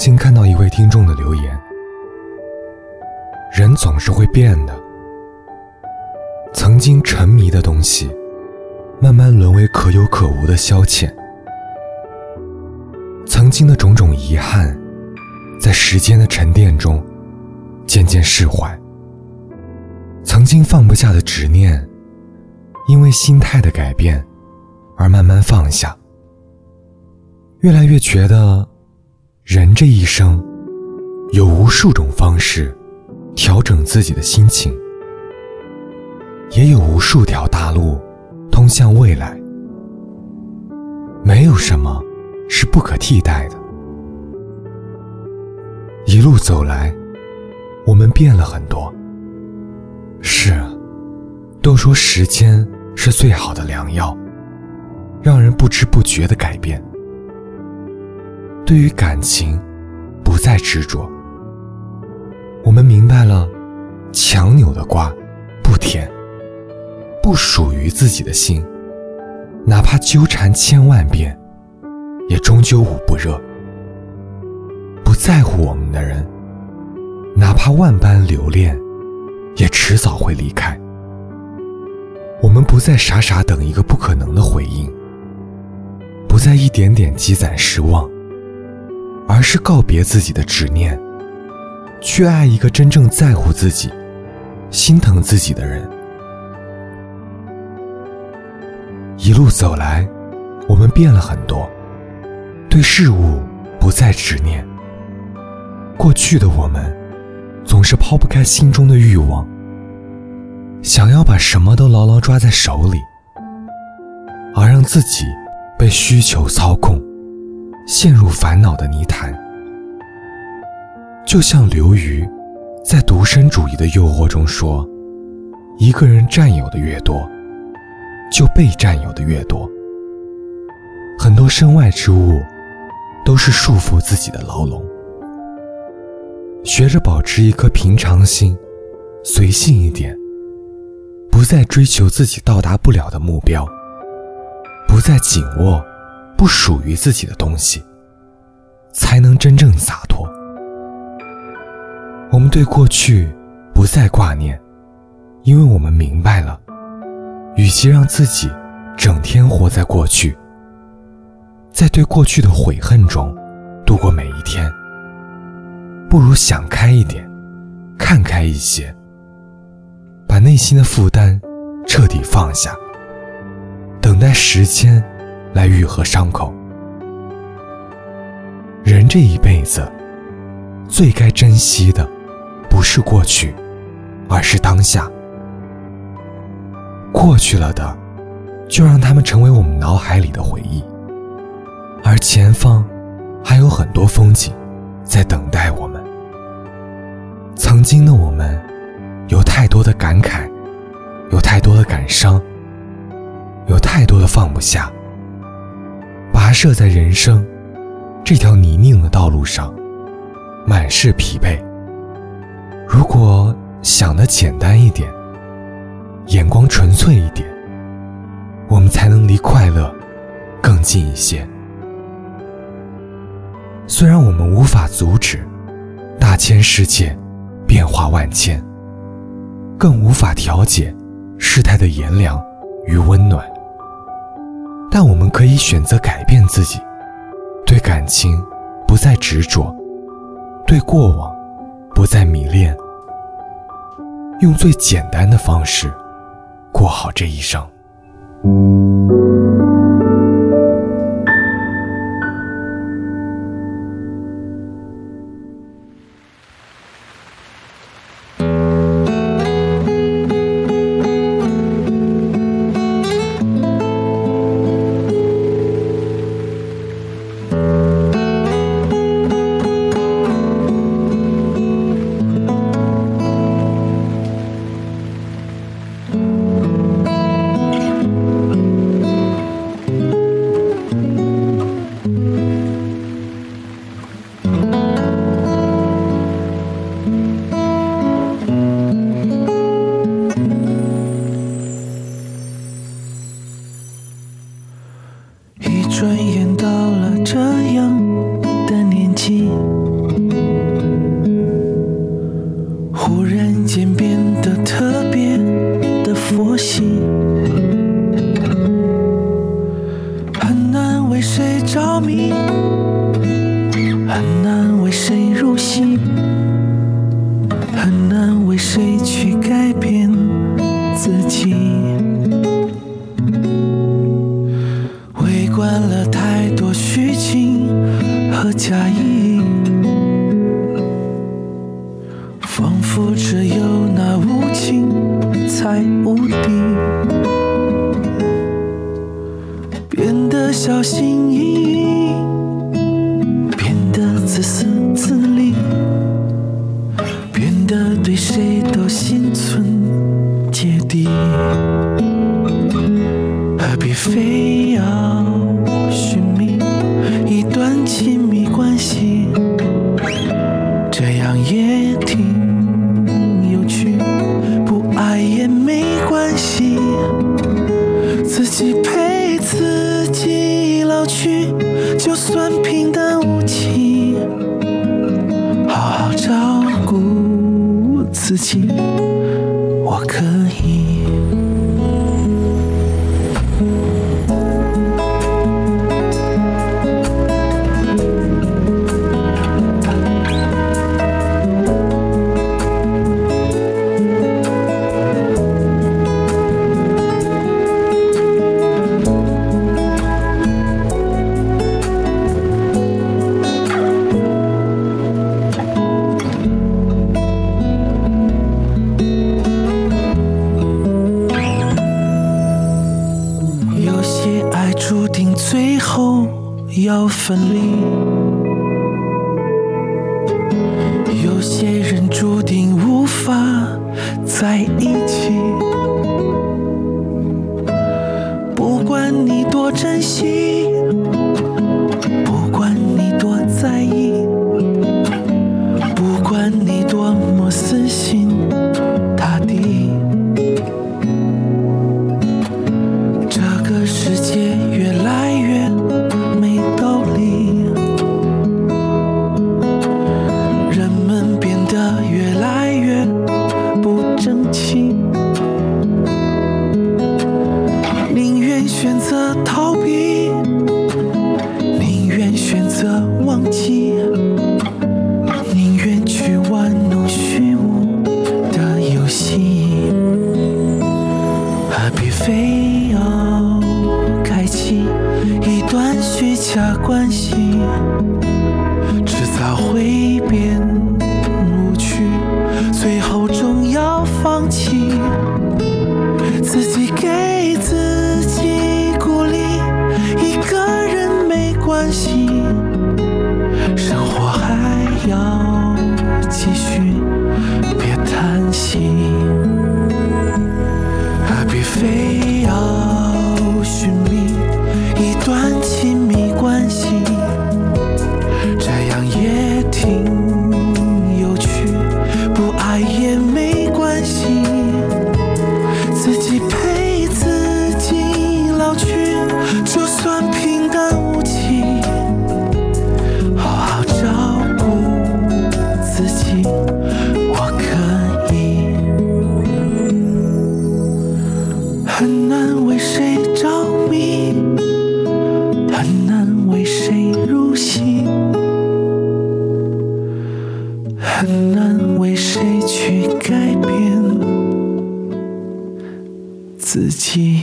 经看到一位听众的留言：人总是会变的，曾经沉迷的东西，慢慢沦为可有可无的消遣。曾经的种种遗憾，在时间的沉淀中，渐渐释怀。曾经放不下的执念，因为心态的改变，而慢慢放下。越来越觉得，人这一生，有无数种方式，调整自己的心情，也有无数条大路，通向未来。没有什么是不可替代的。一路走来，我们变了很多。是啊，都说时间是最好的良药，让人不知不觉的改变。对于感情，不再执着。我们明白了，强扭的瓜不甜。不属于自己的心，哪怕纠缠千万遍，也终究捂不热。不在乎我们的人，哪怕万般留恋。也迟早会离开。我们不再傻傻等一个不可能的回应，不再一点点积攒失望，而是告别自己的执念，去爱一个真正在乎自己、心疼自己的人。一路走来，我们变了很多，对事物不再执念。过去的我们。总是抛不开心中的欲望，想要把什么都牢牢抓在手里，而让自己被需求操控，陷入烦恼的泥潭。就像刘瑜在独身主义的诱惑中说：“一个人占有的越多，就被占有的越多。很多身外之物，都是束缚自己的牢笼。”学着保持一颗平常心，随性一点，不再追求自己到达不了的目标，不再紧握不属于自己的东西，才能真正洒脱。我们对过去不再挂念，因为我们明白了，与其让自己整天活在过去，在对过去的悔恨中度过每一天。不如想开一点，看开一些，把内心的负担彻底放下，等待时间来愈合伤口。人这一辈子，最该珍惜的，不是过去，而是当下。过去了的，就让他们成为我们脑海里的回忆，而前方，还有很多风景，在等待我们。曾经的我们，有太多的感慨，有太多的感伤，有太多的放不下。跋涉在人生这条泥泞的道路上，满是疲惫。如果想的简单一点，眼光纯粹一点，我们才能离快乐更近一些。虽然我们无法阻止大千世界。变化万千，更无法调节事态的炎凉与温暖。但我们可以选择改变自己，对感情不再执着，对过往不再迷恋，用最简单的方式过好这一生。You. 自己，我可以。爱注定最后要分离。有些人注定无法在一起。不管你多珍惜非要开启一段虚假关系迟早会变无趣最后终要放弃自己给自己鼓励一个人没关系生活还要改变自己。